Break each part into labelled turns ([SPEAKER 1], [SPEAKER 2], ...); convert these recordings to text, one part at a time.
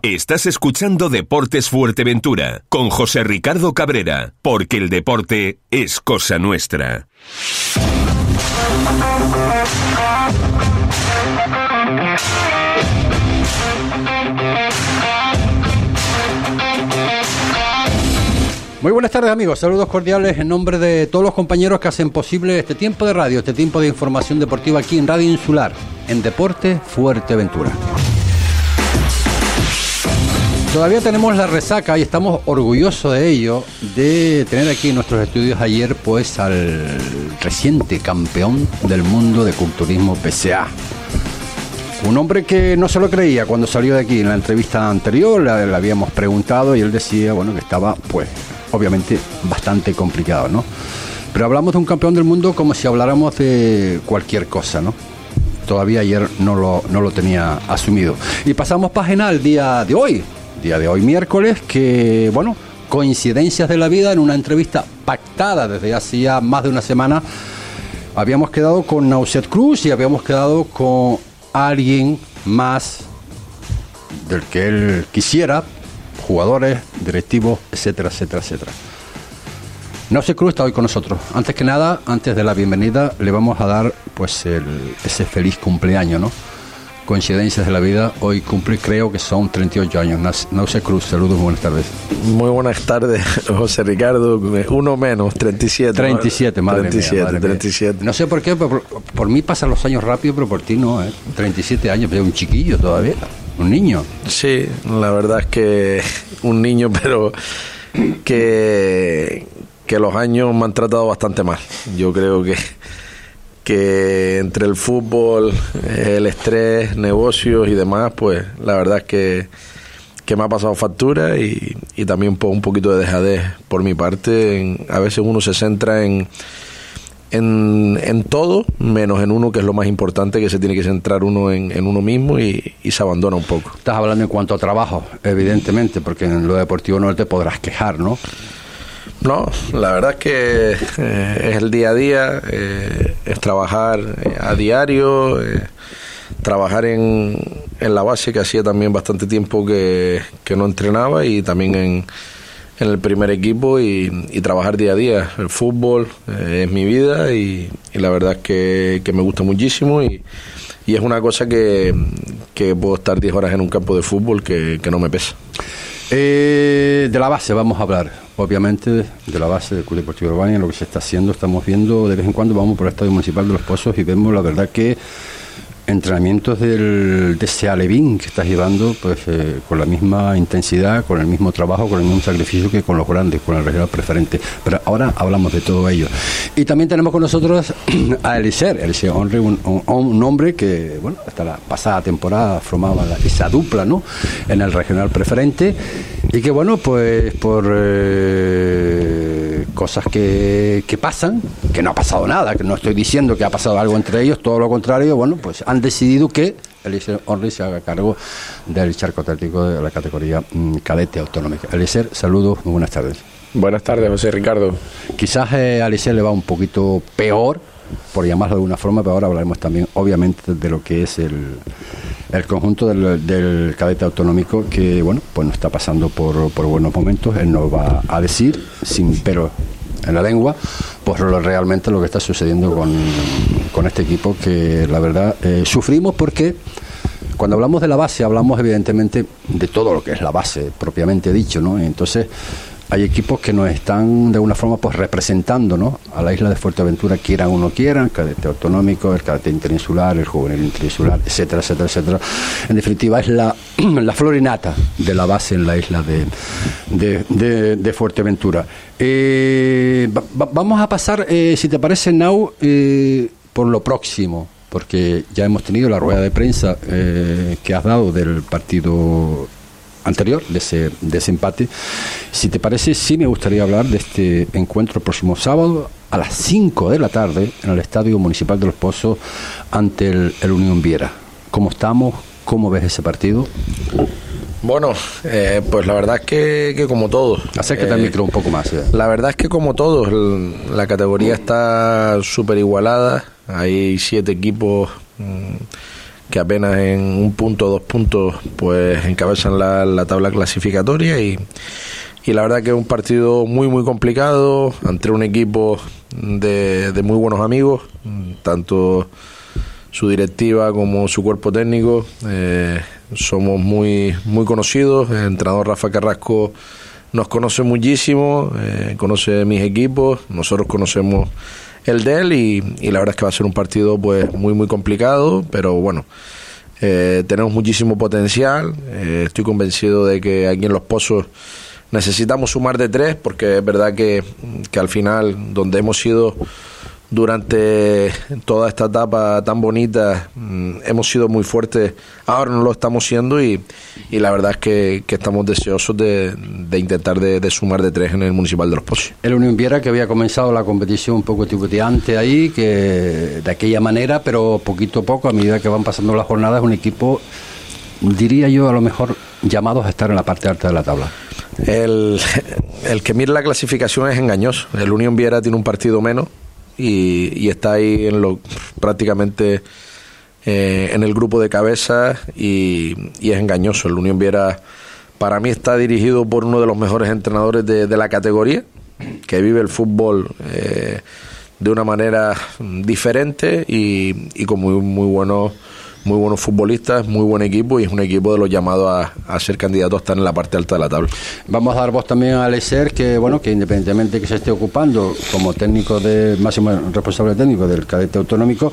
[SPEAKER 1] Estás escuchando Deportes Fuerteventura con José Ricardo Cabrera, porque el deporte es cosa nuestra.
[SPEAKER 2] Muy buenas tardes amigos, saludos cordiales en nombre de todos los compañeros que hacen posible este tiempo de radio, este tiempo de información deportiva aquí en Radio Insular, en Deporte Fuerteventura. Todavía tenemos la resaca y estamos orgullosos de ello, de tener aquí en nuestros estudios ayer pues al reciente campeón del mundo de culturismo PCA. Un hombre que no se lo creía cuando salió de aquí en la entrevista anterior, le, habíamos preguntado y él decía, bueno, que estaba pues obviamente bastante complicado, ¿no? Pero hablamos de un campeón del mundo como si habláramos de cualquier cosa, ¿no? Todavía ayer no lo, no lo tenía asumido. Y pasamos página al día de hoy, día de hoy miércoles, que, bueno, coincidencias de la vida, en una entrevista pactada desde hacía más de una semana, habíamos quedado con Nauset Cruz y habíamos quedado con alguien más del que él quisiera, jugadores, directivos, etcétera, etcétera, etcétera. Nauset Cruz está hoy con nosotros. Antes que nada, antes de la bienvenida, le vamos a dar pues ese feliz cumpleaños, ¿no? Coincidencias de la vida, hoy cumple, creo que son 38 años. Nauce Cruz, saludos, buenas tardes.
[SPEAKER 3] Muy buenas tardes, José Ricardo. Uno menos, 37.
[SPEAKER 2] 37, madre
[SPEAKER 3] 37,
[SPEAKER 2] mía,
[SPEAKER 3] 37.
[SPEAKER 2] No sé por qué, por, por, mí pasan los años rápido, pero por ti no, ¿eh? 37 años, pero un chiquillo todavía, un niño.
[SPEAKER 3] Sí, la verdad es que un niño, pero que, que los años me han tratado bastante mal. Yo creo que que entre el fútbol, el estrés, negocios y demás, pues la verdad es que, que me ha pasado factura y, y también un poquito de dejadez por mi parte. a veces uno se centra en, en, en, todo, menos en uno, que es lo más importante, que se tiene que centrar uno en, en uno mismo y, y, se abandona un poco.
[SPEAKER 2] Estás hablando en cuanto a trabajo, evidentemente, porque en lo deportivo no te podrás quejar, ¿no?
[SPEAKER 3] No, la verdad es que eh, es el día a día, eh, es trabajar eh, a diario, trabajar en, en, la base que hacía también bastante tiempo que, que no entrenaba y también en, en el primer equipo y, trabajar día a día. El fútbol es mi vida y, la verdad es que, que me gusta muchísimo y, y es una cosa que, que puedo estar 10 horas en un campo de fútbol que, que no me pesa.
[SPEAKER 2] De la base vamos a hablar, obviamente, de la base del Club Deportivo Urbania, lo que se está haciendo. Estamos viendo de vez en cuando, vamos por el Estadio Municipal de los Pozos y vemos la verdad que entrenamientos del, de ese alevín que estás llevando, pues eh, con la misma intensidad, con el mismo trabajo, con el mismo sacrificio que con los grandes, con el regional preferente. Pero ahora hablamos de todo ello. Y también tenemos con nosotros a Eliser, Eliser Honre, un, hombre que, bueno, hasta la pasada temporada formaba esa dupla, ¿no? En el regional preferente. Y que, bueno, pues por. Eh, cosas que, que, pasan, que no ha pasado nada, que no estoy diciendo que ha pasado algo entre ellos, todo lo contrario, bueno, pues han decidido que Eliezer Orri se haga cargo del charco atlético de la categoría mmm, cadete autonómica. Eliezer, saludos, muy buenas tardes.
[SPEAKER 4] Buenas tardes, José Ricardo.
[SPEAKER 2] Quizás eh, a Eliezer le va un poquito peor, por llamarlo de alguna forma, pero ahora hablaremos también, obviamente, de lo que es el, el conjunto del, cadete autonómico que, bueno, pues no está pasando por, por buenos momentos. Él nos va a decir, sin pero en la lengua, pues realmente lo que está sucediendo con, con este equipo, que la verdad eh, sufrimos porque cuando hablamos de la base, hablamos evidentemente de todo lo que es la base, propiamente dicho, ¿no? Entonces, hay equipos que nos están de alguna forma pues representando ¿no? a la isla de Fuerteventura, quieran o no quieran, el cadete autonómico, el cadete interinsular, el juvenil interinsular, etcétera, etcétera, etcétera. En definitiva, es la, la florinata de la base en la isla de, de, de, Fuerteventura. Eh, va, vamos a pasar, eh, si te parece, Nau, eh, por lo próximo porque ya hemos tenido la rueda de prensa eh, que has dado del partido anterior, de ese, de ese empate. Si te parece, sí me gustaría hablar de este encuentro el próximo sábado a las 5 de la tarde en el Estadio Municipal de Los Pozos ante el, el Unión Viera. ¿Cómo estamos? ¿Cómo ves ese partido?
[SPEAKER 3] Bueno, eh, pues la verdad es que, que como todos.
[SPEAKER 2] Acércate eh, al micro un poco más. Eh.
[SPEAKER 3] La verdad es que como todos, la categoría está súper igualada. Hay siete equipos mmm, que apenas en un punto, dos puntos, pues encabezan la, la tabla clasificatoria y, y la verdad que es un partido muy muy complicado entre un equipo de, de muy buenos amigos, tanto su directiva como su cuerpo técnico. Eh, somos muy, muy conocidos. El entrenador Rafa Carrasco nos conoce muchísimo, eh, conoce mis equipos, nosotros conocemos el de él y, la verdad es que va a ser un partido pues muy muy complicado, pero bueno, eh, tenemos muchísimo potencial. Eh, estoy convencido de que aquí en Los Pozos necesitamos sumar de tres porque es verdad que, que al final donde hemos sido durante toda esta etapa tan bonita mm, hemos sido muy fuertes, ahora no lo estamos siendo y, y la verdad es que, que estamos deseosos de, de intentar de, de, sumar de tres en el Municipal de Los Pozos.
[SPEAKER 2] El Unión Viera que había comenzado la competición un poco tibuteante ahí, que de aquella manera, pero poquito a poco, a medida que van pasando las jornadas, un equipo, diría yo, a lo mejor llamados a estar en la parte alta de la tabla.
[SPEAKER 3] El, el que mire la clasificación es engañoso. El Unión Viera tiene un partido menos, y, y, está ahí en lo prácticamente eh, en el grupo de cabeza y, es engañoso. El Unión Viera para mí está dirigido por uno de los mejores entrenadores de, de la categoría, que vive el fútbol eh, de una manera diferente y, y con muy, muy buenos muy buenos futbolistas, muy buen equipo y es un equipo de los llamados a, ser candidato a estar en la parte alta de la tabla.
[SPEAKER 2] Vamos a dar voz también a Leser, que bueno, que independientemente que se esté ocupando como técnico de máximo responsable técnico del cadete autonómico,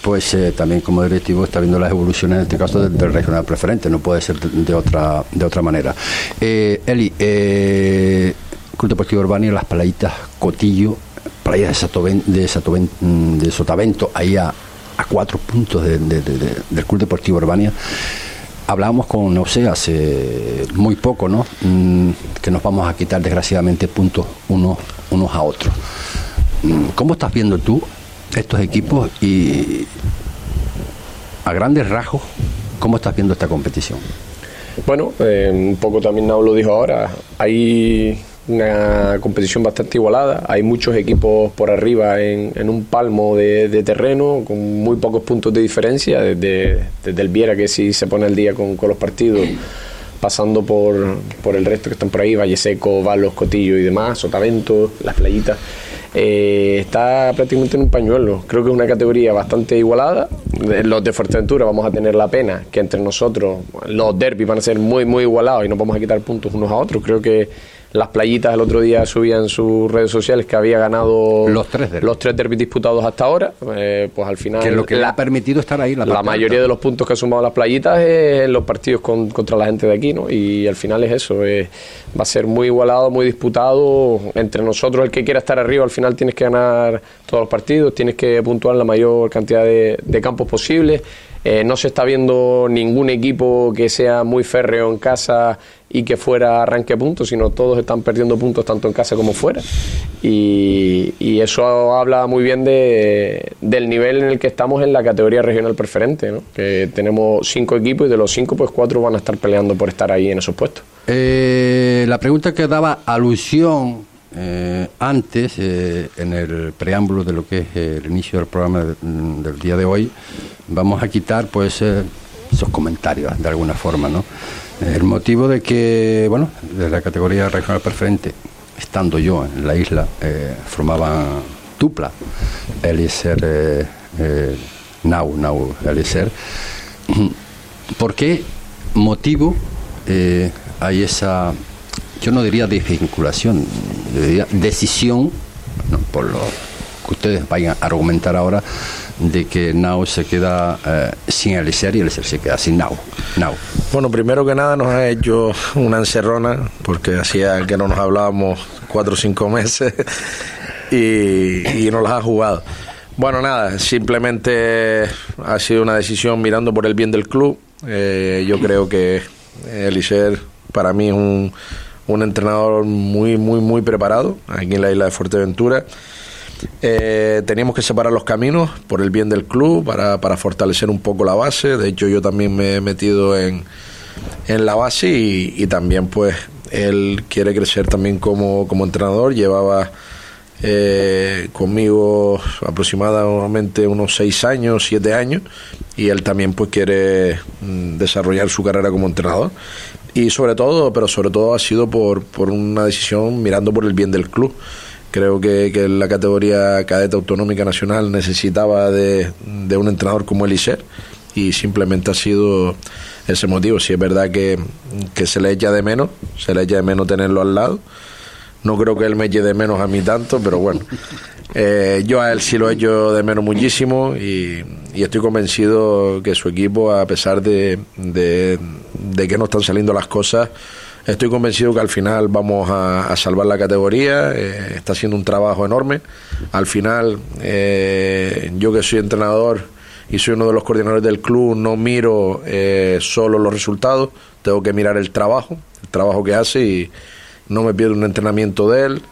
[SPEAKER 2] pues eh, también como directivo está viendo las evoluciones en este caso del, regional preferente, no puede ser de, otra de otra manera. Eh, Eli, eh, Club Deportivo Urbano las palayitas Cotillo, playas de, Sotavento, de, Sotavento, de Sotavento, ahí a cuatro puntos de, de, de, del Club Deportivo Urbania. Hablábamos con Nose hace muy poco, ¿no? Mm, que nos vamos a quitar desgraciadamente puntos unos a otros. Mm, ¿Cómo estás viendo tú estos equipos y a grandes rasgos, cómo estás viendo esta competición?
[SPEAKER 4] Bueno, eh, un poco también Nau lo dijo ahora, hay una competición bastante igualada. Hay muchos equipos por arriba en, un palmo de, terreno, con muy pocos puntos de diferencia, desde, desde el Viera, que sí se pone al día con, con los partidos, pasando por, por, el resto que están por ahí, Valle Seco, Valos, Cotillo y demás, Sotavento, las playitas. Eh, está prácticamente en un pañuelo. Creo que es una categoría bastante igualada. Los de Fuerteventura vamos a tener la pena que entre nosotros los derbis van a ser muy, muy igualados y nos vamos a quitar puntos unos a otros. Creo que las playitas el otro día subían en sus redes sociales que había ganado
[SPEAKER 2] los tres derbis,
[SPEAKER 4] los tres derbis disputados hasta ahora. Eh, pues al final.
[SPEAKER 2] Que lo que la, le ha permitido estar ahí.
[SPEAKER 4] La, la mayoría alta. de los puntos que ha sumado las playitas es en los partidos con, contra la gente de aquí, ¿no? Y al final es eso. Eh, va a ser muy igualado, muy disputado. Entre nosotros, el que quiera estar arriba, al final tienes que ganar todos los partidos, tienes que puntuar la mayor cantidad de, de campos posibles. Eh, no se está viendo ningún equipo que sea muy férreo en casa y que fuera arranque puntos, sino todos están perdiendo puntos tanto en casa como fuera. Y, eso habla muy bien de, del nivel en el que estamos en la categoría regional preferente, ¿no? que tenemos cinco equipos y de los cinco, pues cuatro van a estar peleando por estar ahí en esos puestos.
[SPEAKER 2] Eh, la pregunta que daba alusión eh, antes, eh, en el preámbulo de lo que es el inicio del programa de, del día de hoy, vamos a quitar pues esos comentarios de alguna forma, ¿no? El motivo de que, bueno, de la categoría regional preferente, estando yo en la isla, eh, formaban dupla, Eliezer, eh, eh, Nau, Nau, Eliezer. ¿Por qué motivo eh, hay esa, yo no diría desvinculación, diría decisión, por lo que ustedes vayan a argumentar ahora, de que Nau se queda eh, sin Eliezer y Eliezer se queda sin Nau. Nau.
[SPEAKER 3] Bueno, primero que nada nos ha hecho una encerrona, porque hacía que no nos hablábamos cuatro o cinco meses y, y nos las ha jugado. Bueno, nada, simplemente ha sido una decisión mirando por el bien del club. Eh, yo creo que Eliezer para mí es un, un entrenador muy, muy, muy preparado aquí en la isla de Fuerteventura. Eh, teníamos que separar los caminos por el bien del club, para, para, fortalecer un poco la base. De hecho, yo también me he metido en, en la base y, también, pues, él quiere crecer también como, como entrenador. Llevaba eh, conmigo aproximadamente unos seis años, siete años, y él también pues quiere mm, desarrollar su carrera como entrenador. Y sobre todo, pero sobre todo ha sido por, por una decisión mirando por el bien del club. Creo que, que la categoría cadeta autonómica nacional necesitaba de, de un entrenador como Eliser y simplemente ha sido ese motivo. Si es verdad que, que se le echa de menos, se le echa de menos tenerlo al lado. No creo que él me eche de menos a mí tanto, pero bueno, eh, yo a él sí lo echo de menos muchísimo y, y estoy convencido que su equipo, a pesar de, de, de que no están saliendo las cosas, Estoy convencido que al final vamos a, salvar la categoría. eh, está haciendo un trabajo enorme. Al final, eh, yo que soy entrenador y soy uno de los coordinadores del club, no miro eh, solo los resultados, tengo que mirar el trabajo, el trabajo que hace y no me pierdo un entrenamiento de él.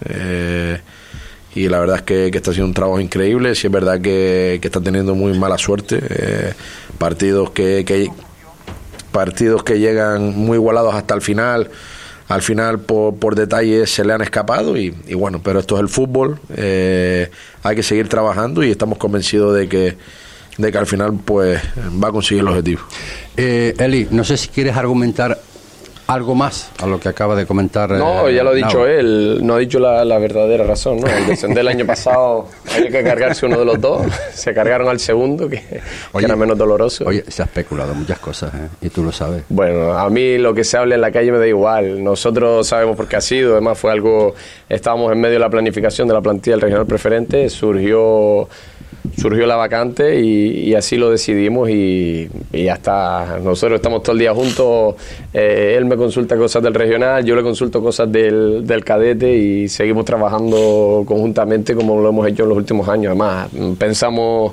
[SPEAKER 3] y la verdad es que, está haciendo un trabajo increíble. Sí es verdad que, que está teniendo muy mala suerte. partidos que, que, partidos que llegan muy igualados hasta el final. Al final, por, detalles, se le han escapado y, y bueno, pero esto es el fútbol. eh, hay que seguir trabajando y estamos convencidos de que, de que al final pues va a conseguir el objetivo.
[SPEAKER 2] Eh, Eli, no sé si quieres argumentar algo más a lo que acaba de comentar.
[SPEAKER 4] No,
[SPEAKER 2] eh,
[SPEAKER 4] ya lo ha dicho él, no ha dicho la, la verdadera razón, ¿no? El descender el año pasado había que cargarse uno de los dos, se cargaron al segundo, que, era menos doloroso.
[SPEAKER 2] Oye, se ha especulado muchas cosas, ¿eh? y tú lo sabes.
[SPEAKER 4] Bueno, a mí lo que se hable en la calle me da igual. Nosotros sabemos por qué ha sido. Además, fue algo. Estábamos en medio de la planificación de la plantilla del regional preferente. Surgió, surgió la vacante y, así lo decidimos. Y, y ya está. Nosotros estamos todo el día juntos. Eh, él me consulta cosas del regional, yo le consulto cosas del, del cadete y seguimos trabajando conjuntamente como lo hemos hecho en los últimos años. Además, pensamos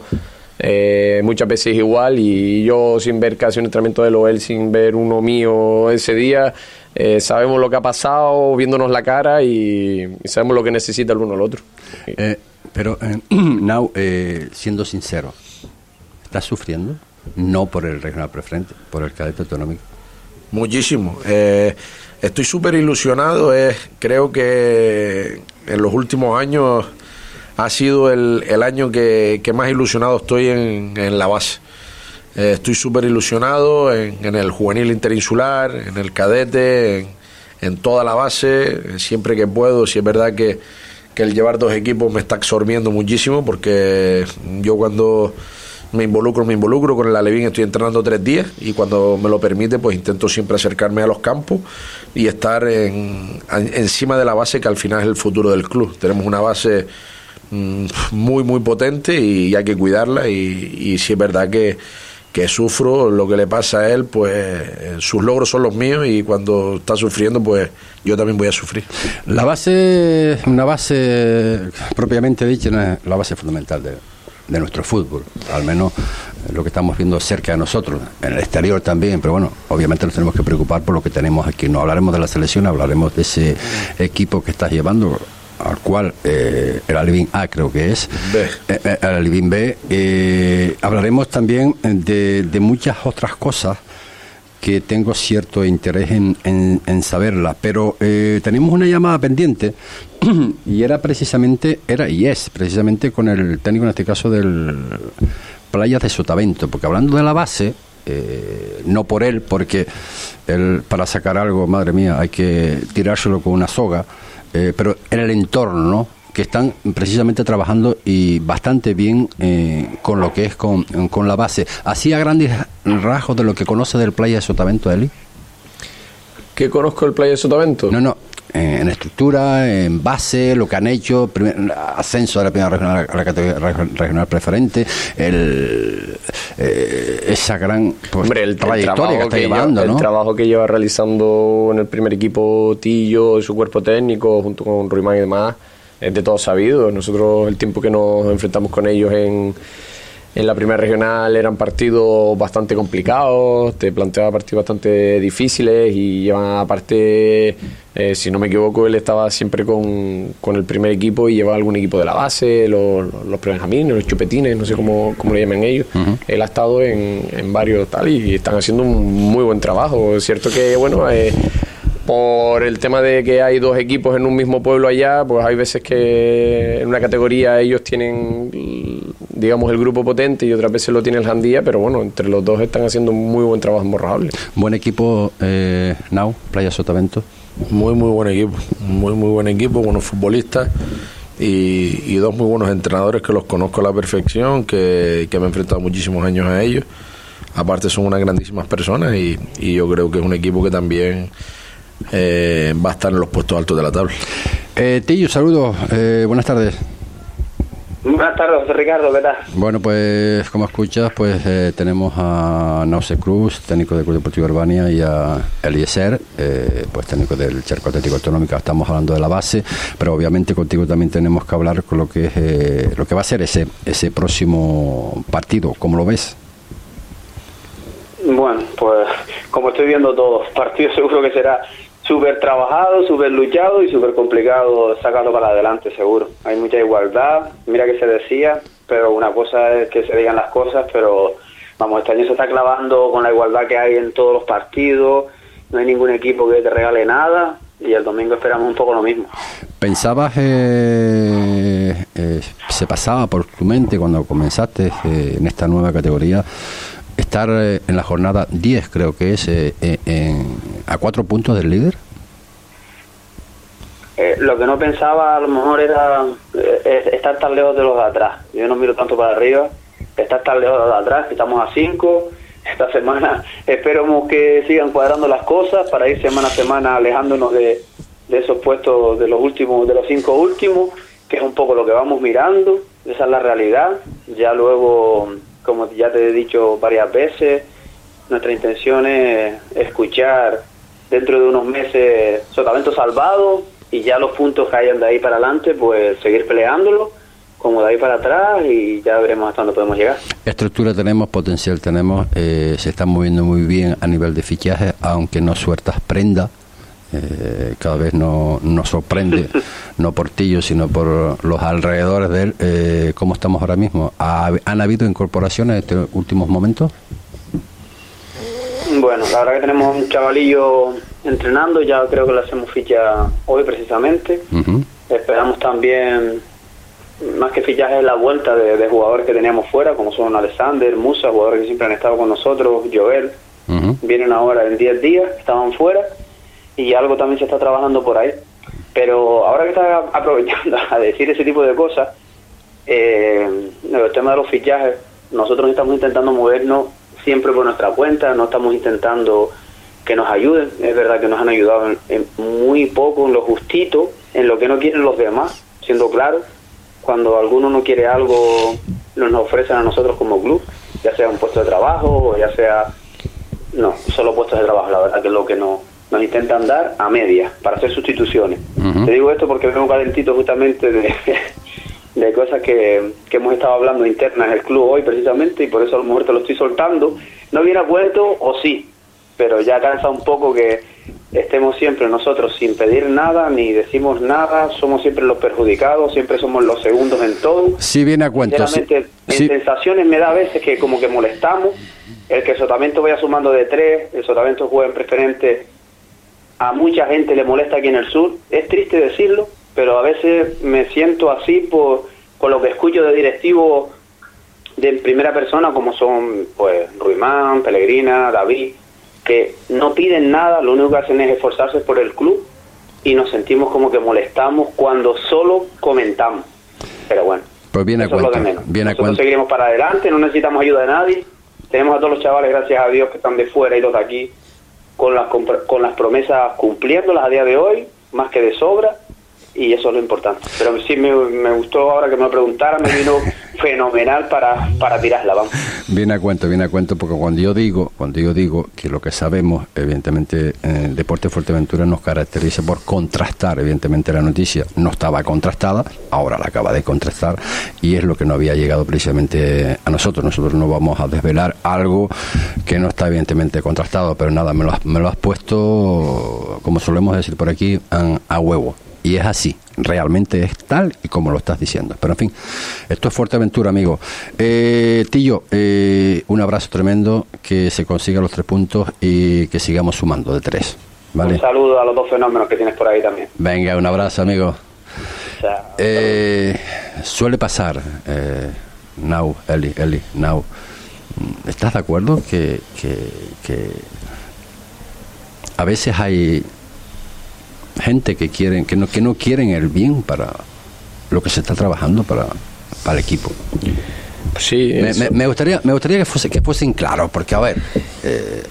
[SPEAKER 4] eh, muchas veces igual y yo sin ver casi un entrenamiento de él, sin ver uno mío ese día, eh, sabemos lo que ha pasado, viéndonos la cara y, y sabemos lo que necesita el uno al otro.
[SPEAKER 2] Eh, pero, eh, eh, siendo sincero, ¿estás sufriendo? No por el regional preferente, por el cadete autonómico.
[SPEAKER 3] Muchísimo. Eh, estoy súper ilusionado. eh, creo que en los últimos años ha sido el, año que, más ilusionado estoy en, la base. Estoy súper ilusionado en, el juvenil interinsular, en el cadete, en, en toda la base, siempre que puedo. Si es verdad que, que el llevar dos equipos me está absorbiendo muchísimo, porque yo cuando me involucro, me involucro. Con el Alevín estoy entrenando tres días y cuando me lo permite, pues intento siempre acercarme a los campos y estar en, en- encima de la base que al final es el futuro del club. Tenemos una base mm, muy, muy potente y hay que cuidarla y, y si es verdad que, que sufro lo que le pasa a él, pues eh, sus logros son los míos y cuando está sufriendo, pues yo también voy a sufrir.
[SPEAKER 2] La base, una base propiamente dicha, es la base fundamental de, de nuestro fútbol, al menos eh, lo que estamos viendo cerca de nosotros, en el exterior también, pero bueno, obviamente nos tenemos que preocupar por lo que tenemos aquí. No hablaremos de la selección, hablaremos de ese equipo que estás llevando, al cual eh, el Alevín A creo que es. Eh, eh, el Alevín B. Eh, hablaremos también de, de muchas otras cosas que tengo cierto interés en, en, en saberla, pero eh, tenemos una llamada pendiente y era precisamente, era y es precisamente con el técnico en este caso del Playas de Sotavento, porque hablando de la base, eh, no por él, porque él para sacar algo, madre mía, hay que tirárselo con una soga, eh, pero en el entorno, ¿no? que están precisamente trabajando y bastante bien eh, con lo que es con, con la base. Así a grandes rasgos de lo que conoce del Playa de Sotavento, Eli.
[SPEAKER 4] ¿Qué conozco el Playa de Sotavento?
[SPEAKER 2] No, no, en estructura, en base, lo que han hecho, primer- ascenso de la primera regional a la categoría reg- regional preferente, el, eh, esa gran pues,
[SPEAKER 4] Hombre, el,
[SPEAKER 2] trayectoria que está
[SPEAKER 4] que
[SPEAKER 2] llevando,
[SPEAKER 4] el trabajo que lleva realizando en el primer equipo Tillo y su cuerpo técnico, junto con Ruimán y demás, es de todo sabido. Nosotros, el tiempo que nos enfrentamos con ellos en, en la primera regional eran partidos bastante complicados, te planteaba partidos bastante difíciles y llevan aparte, eh, si no me equivoco, él estaba siempre con, con el primer equipo y llevaba algún equipo de la base, los, los prebenjamines, los chupetines, no sé cómo, cómo le llaman ellos. Él ha estado en, en varios tal y están haciendo un muy buen trabajo. Es cierto que, bueno, eh, por el tema de que hay dos equipos en un mismo pueblo allá, pues hay veces que en una categoría ellos tienen, digamos, el grupo potente y otras veces lo tiene el Jandía, pero bueno, entre los dos están haciendo un muy buen trabajo en.
[SPEAKER 2] Buen equipo, eh, Now, Playa Sotavento.
[SPEAKER 3] Muy, muy buen equipo, muy, muy buen equipo, buenos futbolistas y, dos muy buenos entrenadores que los conozco a la perfección, que, que me he enfrentado muchísimos años a ellos. Aparte son unas grandísimas personas y, y yo creo que es un equipo que también eh, va a estar en los puestos altos de la tabla.
[SPEAKER 2] Eh, Tillo, saludos, eh, buenas tardes.
[SPEAKER 5] Buenas tardes, Ricardo, ¿qué tal?
[SPEAKER 2] Bueno, pues como escuchas, pues eh, tenemos a Nause Cruz, técnico del Club Deportivo Urbania, y a Eliezer, eh, pues técnico del Charco Atlético Autonómico. Estamos hablando de la base, pero obviamente contigo también tenemos que hablar con lo que es eh, lo que va a ser ese ese próximo partido. ¿Cómo lo ves?
[SPEAKER 5] Bueno, pues como estoy viendo todos, partido seguro que será súper trabajado, súper luchado y súper complicado sacarlo para adelante, seguro. Hay mucha igualdad, mira que se decía, pero una cosa es que se digan las cosas, pero vamos, este año se está clavando con la igualdad que hay en todos los partidos, no hay ningún equipo que te regale nada y el domingo esperamos un poco lo mismo.
[SPEAKER 2] ¿Pensabas, eh, eh, se pasaba por tu mente cuando comenzaste eh, en esta nueva categoría, estar eh, en la jornada 10, creo que es, eh, eh, a cuatro puntos del líder?
[SPEAKER 5] Lo que no pensaba a lo mejor era es- estar tan lejos de los de atrás. Yo no miro tanto para arriba, estar tan lejos de los de atrás, que estamos a 5. Esta semana esperemos que sigan cuadrando las cosas para ir semana a semana alejándonos de, de esos puestos de los últimos, de los cinco últimos, que es un poco lo que vamos mirando. Esa es la realidad. Ya luego, como ya te he dicho varias veces, nuestra intención es escuchar dentro de unos meses Sotavento salvado y ya los puntos que hayan de ahí para adelante, pues seguir peleándolo como de ahí para atrás y ya veremos hasta dónde podemos llegar.
[SPEAKER 2] Estructura tenemos, potencial tenemos, eh, se están moviendo muy bien a nivel de fichaje, aunque no sueltas prenda. Eh, cada vez no- nos sorprende, no por Tillo, sino por los alrededores de él. Eh, ¿Cómo estamos ahora mismo? ¿Ha- ¿Han habido incorporaciones en estos últimos momentos?
[SPEAKER 5] Bueno, la verdad que tenemos un chavalillo entrenando, ya creo que le hacemos ficha hoy precisamente. Esperamos también, más que fichajes, la vuelta de, de jugadores que teníamos fuera, como son Alexander, Musa, jugadores que siempre han estado con nosotros, Joel, vienen ahora en 10 días, estaban fuera y algo también se está trabajando por ahí. Pero ahora que está aprovechando a decir ese tipo de cosas, eh, el tema de los fichajes, nosotros estamos intentando movernos siempre por nuestra cuenta, no estamos intentando que nos ayuden, es verdad que nos han ayudado en, muy poco, en lo justito, en lo que no quieren los demás, siendo claro, cuando alguno no quiere algo, nos ofrecen a nosotros como club, ya sea un puesto de trabajo o ya sea no, solo puestos de trabajo, la verdad que es lo que no, nos intentan dar a media para hacer sustituciones. Te digo esto porque vengo calentito justamente de, de cosas que, que hemos estado hablando internas en el club hoy precisamente y por eso a lo mejor te lo estoy soltando. No viene a cuento o sí, pero ya cansa un poco que estemos siempre nosotros sin pedir nada ni decimos nada, somos siempre los perjudicados, siempre somos los segundos en todo.
[SPEAKER 2] Sí viene a cuento. sí-
[SPEAKER 5] Sinceramente, en
[SPEAKER 2] sí.
[SPEAKER 5] sensaciones me da a veces que como que molestamos. El que el Sotavento vaya sumando de tres, el Sotavento juega en preferente, a mucha gente le molesta aquí en el sur. Es triste decirlo, pero a veces me siento así por, por lo que escucho de directivos de primera persona, como son pues Ruimán, Pellegrina, David, que no piden nada, lo único que hacen es esforzarse por el club y nos sentimos como que molestamos cuando solo comentamos. Pero bueno,
[SPEAKER 2] Pues viene a
[SPEAKER 5] eso es lo de
[SPEAKER 2] cuento.
[SPEAKER 5] menos.
[SPEAKER 2] Viene a cuento.
[SPEAKER 5] seguiremos para adelante, no necesitamos ayuda de nadie. Tenemos a todos los chavales, gracias a Dios, que están de fuera y los de aquí, con las, con las promesas cumpliéndolas a día de hoy, más que de sobra, y eso es lo importante. Pero sí me, me gustó ahora que me lo preguntara, me vino fenomenal para, para tirarla, vamos.
[SPEAKER 2] Viene a cuento, viene a cuento, porque cuando yo digo, cuando yo digo que lo que sabemos, evidentemente, deporte de Fuerteventura nos caracteriza por contrastar, evidentemente la noticia no estaba contrastada, ahora la acaba de contrastar y es lo que no había llegado precisamente a nosotros. Nosotros no vamos a desvelar algo que no está evidentemente contrastado, pero nada, me lo has, me lo has puesto, como solemos decir por aquí, a, a huevo. Y es así, realmente es tal y como lo estás diciendo. Pero en fin, esto es Fuerteventura, amigo. Eh, Tillo, eh, un abrazo tremendo, que se consigan los tres puntos y que sigamos sumando de tres. Vale.
[SPEAKER 5] Un saludo a los dos fenómenos que tienes por ahí también.
[SPEAKER 2] Venga, un abrazo, amigo.
[SPEAKER 5] Chao.
[SPEAKER 2] Eh, suele pasar, eh, Now, Eli, Eli, Now. ¿Estás de acuerdo que, que, que a veces hay gente que quieren que no que no quieren el bien para lo que se está trabajando para, para el equipo?
[SPEAKER 4] Sí,
[SPEAKER 2] Me,
[SPEAKER 4] eso.
[SPEAKER 2] me- me gustaría me gustaría que fuese que fuesen claros porque a ver eh,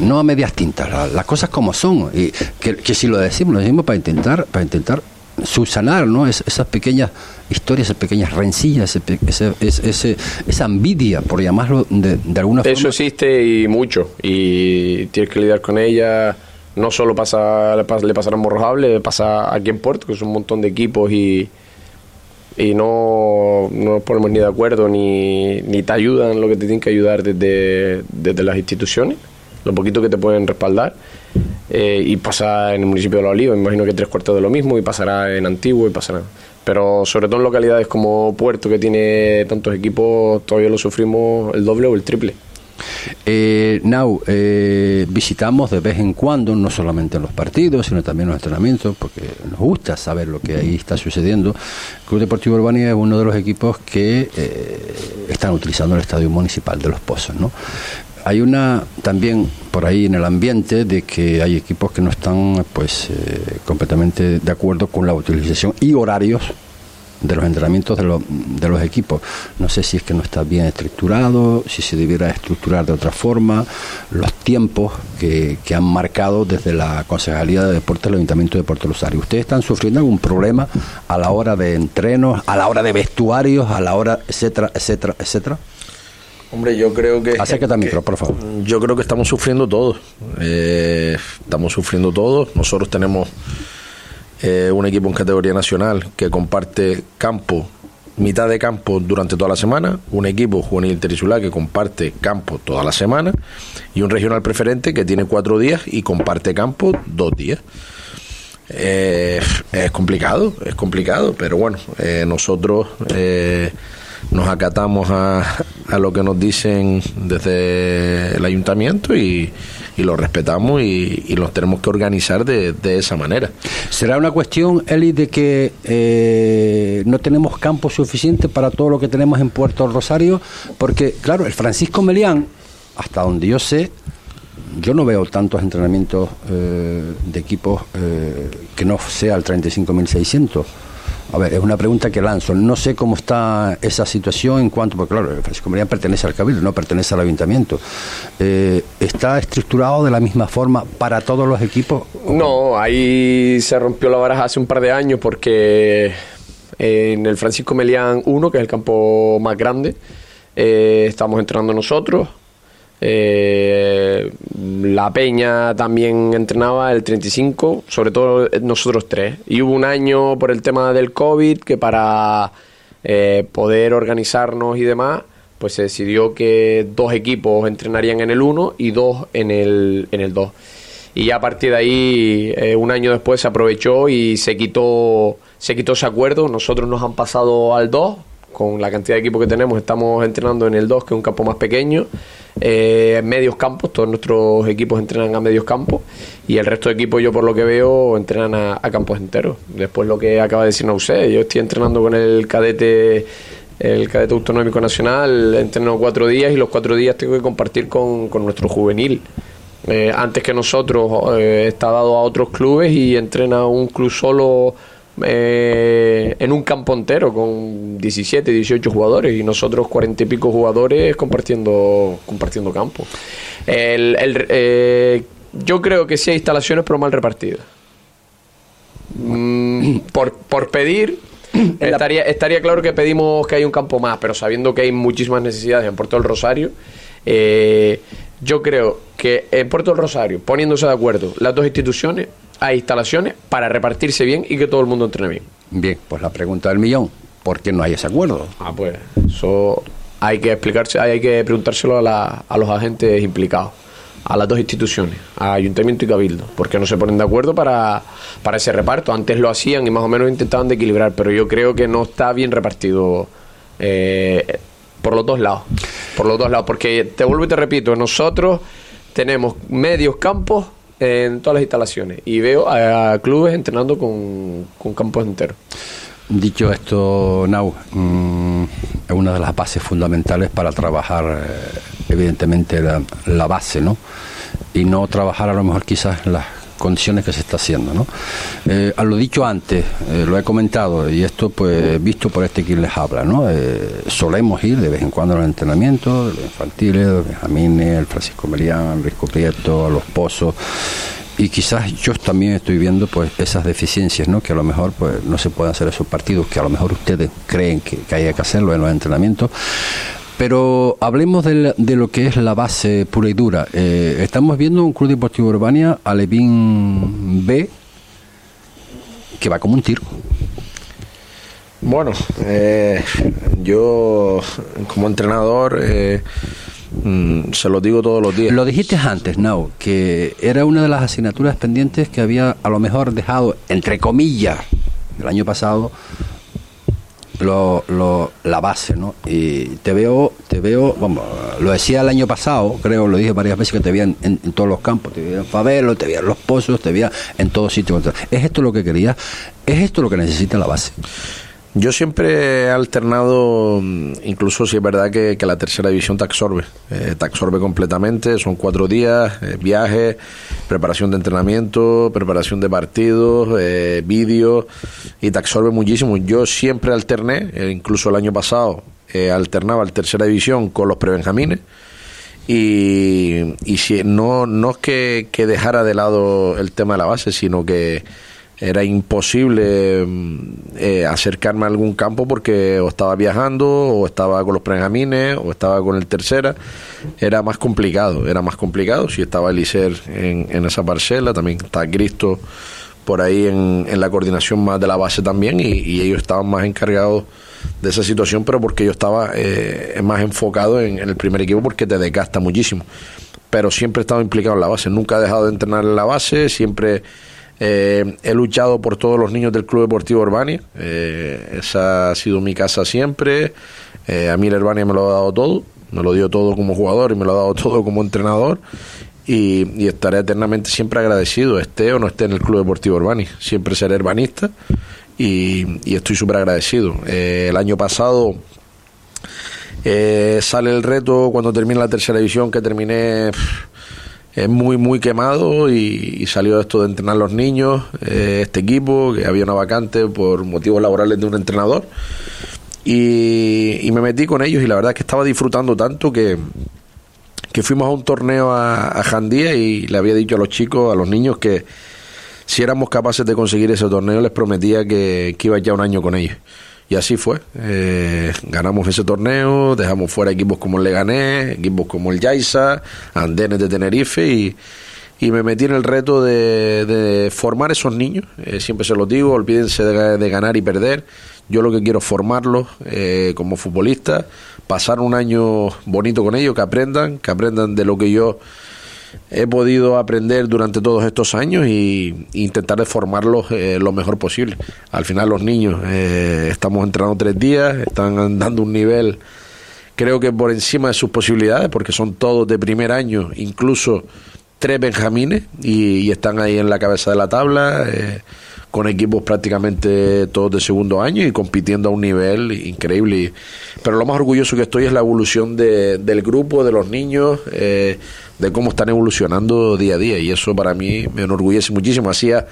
[SPEAKER 2] no a medias tintas la- las cosas como son y que, que si lo decimos lo decimos para intentar para intentar subsanar no Es- esas pequeñas historias esas pequeñas rencillas ese, ese- esa envidia por llamarlo de, de alguna
[SPEAKER 4] Eso
[SPEAKER 2] forma
[SPEAKER 4] existe y mucho. Y tienes que lidiar con ella. No solo pasa, le pas- le pasará en Morrojable, le pasa aquí en Puerto, que es un montón de equipos y, y no, no nos ponemos ni de acuerdo ni, ni te ayudan lo que te tienen que ayudar desde, desde las instituciones, lo poquito que te pueden respaldar. Eh, y pasa en el municipio de La Oliva, me imagino que tres cuartos de lo mismo, y pasará en Antiguo y pasará. Pero sobre todo en localidades como Puerto, que tiene tantos equipos, todavía lo sufrimos el doble o el triple.
[SPEAKER 2] Eh, Now, eh, visitamos de vez en cuando, no solamente en los partidos, sino también en los entrenamientos, porque nos gusta saber lo que ahí está sucediendo. Club Deportivo Urbania es uno de los equipos que eh, están utilizando el Estadio Municipal de Los Pozos, ¿no? Hay una también por ahí en el ambiente de que hay equipos que no están pues eh, completamente de acuerdo con la utilización y horarios de los entrenamientos de, los- de los equipos. No sé si es que no está bien estructurado, si se debiera estructurar de otra forma, los tiempos que, que han marcado desde la Concejalía de Deportes del Ayuntamiento de Puerto Rosario. ¿Ustedes están sufriendo algún problema a la hora de entrenos, a la hora de vestuarios, a la hora, etcétera, etcétera, etcétera?
[SPEAKER 3] Hombre, yo creo que...
[SPEAKER 2] Acércate al
[SPEAKER 3] que-
[SPEAKER 2] micro, por favor.
[SPEAKER 3] Yo creo que estamos sufriendo todos. Eh, estamos sufriendo todos. Nosotros tenemos eh, un equipo en categoría nacional que comparte campo, mitad de campo durante toda la semana, un equipo juvenil interinsular que comparte campo toda la semana y un regional preferente que tiene cuatro días y comparte campo dos días. Eh, es complicado, es complicado, pero bueno, eh, nosotros eh, nos acatamos a, a lo que nos dicen desde el ayuntamiento y, y lo respetamos y, y nos tenemos que organizar de, de esa manera.
[SPEAKER 2] ¿Será una cuestión, Eli, de que eh, no tenemos campo suficiente para todo lo que tenemos en Puerto Rosario? Porque, claro, el Francisco Melián, hasta donde yo sé, yo no veo tantos entrenamientos eh, de equipos eh, que no sea el 35.600. A ver, es una pregunta que lanzo. No sé cómo está esa situación en cuanto, porque claro, Francisco Melián pertenece al Cabildo, no pertenece al Ayuntamiento. Eh, ¿Está estructurado de la misma forma para todos los equipos?
[SPEAKER 4] No, ahí se rompió la baraja hace un par de años porque en el Francisco Melián 1, que es el campo más grande, eh, estamos entrenando nosotros. Eh, la Peña también entrenaba el 35, sobre todo nosotros tres. Y hubo un año por el tema del COVID que para eh, poder organizarnos y demás, pues se decidió que dos equipos entrenarían en el 1 y dos en el, en el 2. Y ya a partir de ahí, eh, un año después se aprovechó y se quitó, se quitó ese acuerdo. Nosotros nos han pasado al 2, con la cantidad de equipos que tenemos, estamos entrenando en el 2, que es un campo más pequeño, eh, medios campos, todos nuestros equipos entrenan a medios campos y el resto de equipos yo por lo que veo entrenan a, campos enteros. Después lo que acaba de decir usted, yo estoy entrenando con el cadete el cadete autonómico nacional, entreno cuatro días y los cuatro días tengo que compartir con, con nuestro juvenil. Eh, antes que nosotros eh, está dado a otros clubes y entrena un club solo eh, en un campo entero con 17, 18 jugadores y nosotros 40 y pico jugadores compartiendo compartiendo campo. El- el- eh, yo creo que sí hay instalaciones pero mal repartidas. Mm, por, por pedir estaría, estaría claro que pedimos que haya un campo más, pero sabiendo que hay muchísimas necesidades en Puerto del Rosario, eh, yo creo que en Puerto del Rosario, poniéndose de acuerdo las dos instituciones, hay instalaciones para repartirse bien y que todo el mundo entrene bien.
[SPEAKER 2] Bien, pues la pregunta del millón, ¿por qué no hay ese acuerdo?
[SPEAKER 4] Ah, pues eso hay que explicarse, hay que preguntárselo a, la- a los agentes implicados, a las dos instituciones, a Ayuntamiento y Cabildo, porque no se ponen de acuerdo para, para ese reparto. Antes lo hacían y más o menos intentaban de equilibrar, pero yo creo que no está bien repartido eh, por los dos lados. Por los dos lados, porque te vuelvo y te repito, nosotros tenemos medios campos en todas las instalaciones y veo a, clubes entrenando con, con campos enteros.
[SPEAKER 2] Dicho esto, Nau, mm, es una de las bases fundamentales para trabajar, eh, evidentemente, la, la, base, ¿no? Y no trabajar a lo mejor quizás las condiciones que se está haciendo, ¿no? Eh, a lo dicho antes, eh, lo he comentado, y esto pues visto por este quien les habla, ¿no? solemos ir de vez en cuando a los entrenamientos, los infantiles, los benjamines, el Francisco Melián, Risco Prieto, los Pozos, y quizás yo también estoy viendo pues esas deficiencias no que a lo mejor pues no se pueden hacer esos partidos que a lo mejor ustedes creen que, que hay que hacerlo en los entrenamientos pero hablemos de, de, lo que es la base pura y dura. Eh, estamos viendo un Club Deportivo Urbania, Alevín B, que va como un tiro.
[SPEAKER 3] Bueno, eh, yo como entrenador eh, Mm, se lo digo todos los días.
[SPEAKER 2] Lo dijiste antes, no, que era una de las asignaturas pendientes que había a lo mejor dejado, entre comillas, el año pasado, lo, lo, la base, ¿no? Y te veo, te veo, vamos, lo decía el año pasado, creo, lo dije varias veces que te veía en, todos los campos, te veía en Favelo, te veía en los pozos, te veía en todos sitios. ¿Es esto lo que quería? ¿Es esto lo que necesita la base?
[SPEAKER 3] Yo siempre he alternado, mm, incluso si es verdad que, la tercera división te absorbe, eh, te absorbe completamente, son cuatro días, eh, viajes, preparación de entrenamiento, preparación de partidos, eh, vídeos, y te absorbe muchísimo. Yo siempre alterné, eh, incluso el año pasado, alternaba la tercera división con los prebenjamines, y, y si, no, no es que, que dejara de lado el tema de la base, sino que era imposible mm, eh, acercarme a algún campo porque o estaba viajando o estaba con los prejamines o estaba con el tercera. Era más complicado era más complicado. Si estaba Elicer en, en esa parcela también está Cristo por ahí en, en, la coordinación más de la base también y, ellos estaban más encargados de esa situación pero porque yo estaba eh, más enfocado en, en el primer equipo porque te desgasta muchísimo. Pero siempre he estado implicado en la base nunca he dejado de entrenar en la base siempre eh, he luchado por todos los niños del Club Deportivo Urbania. Eh, esa ha sido mi casa siempre. Eh, a mí la Urbania me lo ha dado todo. Me lo dio todo como jugador y me lo ha dado todo como entrenador. Y, estaré eternamente siempre agradecido, esté o no esté en el Club Deportivo Urbani. Siempre seré urbanista y, estoy súper agradecido. el año pasado sale el reto cuando termine la tercera división que terminé es muy, muy quemado y, salió esto de entrenar los niños, eh, este equipo, que había una vacante por motivos laborales de un entrenador. Y, me metí con ellos y la verdad es que estaba disfrutando tanto que, que fuimos a un torneo a, a Jandía y le había dicho a los chicos, a los niños, que si éramos capaces de conseguir ese torneo les prometía que, que iba ya un año con ellos. Y así fue. Eh, ganamos ese torneo, dejamos fuera equipos como el Leganés, equipos como el Yaiza, Andenes de Tenerife y, y me metí en el reto de, de formar esos niños. Eh, siempre se los digo, olvídense de, ganar y perder. Yo lo que quiero es formarlos eh, como futbolistas, pasar un año bonito con ellos, que aprendan, que aprendan de lo que yo he podido aprender durante todos estos años y, intentar formarlos eh, lo mejor posible. Al final los niños eh, estamos entrenando tres días, están dando un nivel creo que por encima de sus posibilidades porque son todos de primer año, incluso tres benjamines y, están ahí en la cabeza de la tabla. Eh, con equipos prácticamente todos de segundo año y compitiendo a un nivel increíble. Pero lo más orgulloso que estoy es la evolución de, del grupo, de los niños, eh, de cómo están evolucionando día a día. Y eso para mí me enorgullece muchísimo. Hacía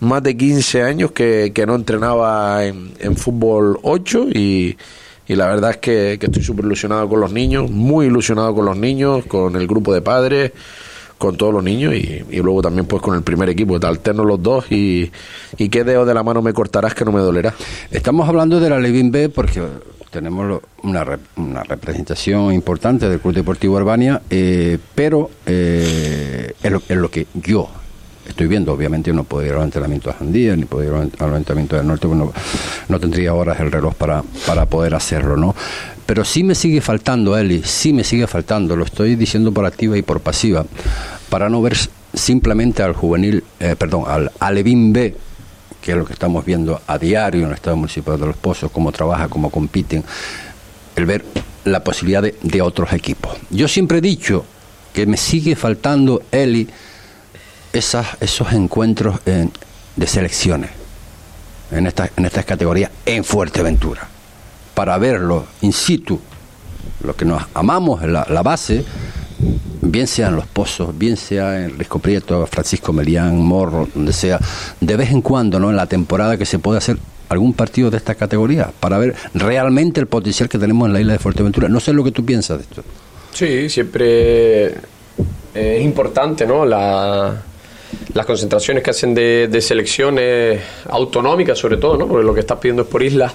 [SPEAKER 3] más de 15 años que, que no entrenaba en, en fútbol 8 y, y la verdad es que, que estoy súper ilusionado con los niños, muy ilusionado con los niños, con el grupo de padres con todos los niños y, luego también pues con el primer equipo, te alterno los dos y, y qué dedo de la mano me cortarás que no me dolerá.
[SPEAKER 2] Estamos hablando de la Levin B porque tenemos una, una representación importante del Club Deportivo Urbania, eh, pero eh, es, lo, que yo estoy viendo. Obviamente no puedo ir a los entrenamientos de Jandía, ni puedo ir a los entrenamientos del norte, porque no, tendría horas el reloj para, para poder hacerlo, ¿no? Pero sí me sigue faltando, Eli, sí me sigue faltando, lo estoy diciendo por activa y por pasiva, para no ver simplemente al juvenil, eh, perdón, al Alevín B, que es lo que estamos viendo a diario en el Estado Municipal de Los Pozos, cómo trabaja, cómo compiten, el ver la posibilidad de, otros equipos. Yo siempre he dicho que me sigue faltando, Eli, esas, esos encuentros de selecciones en estas en estas categorías en Fuerteventura para verlo in situ, lo que nos amamos, la base, bien sea en Los Pozos, bien sea en Risco Prieto, Francisco Melián, Morro, donde sea, de vez en cuando, ¿no? En la temporada que se puede hacer algún partido de esta categoría para ver realmente el potencial que tenemos en la isla de Fuerteventura. No sé lo que tú piensas de esto.
[SPEAKER 4] Sí, siempre es importante, ¿no? La, las concentraciones que hacen de, selecciones autonómicas, sobre todo, ¿no? Porque lo que estás pidiendo es por islas.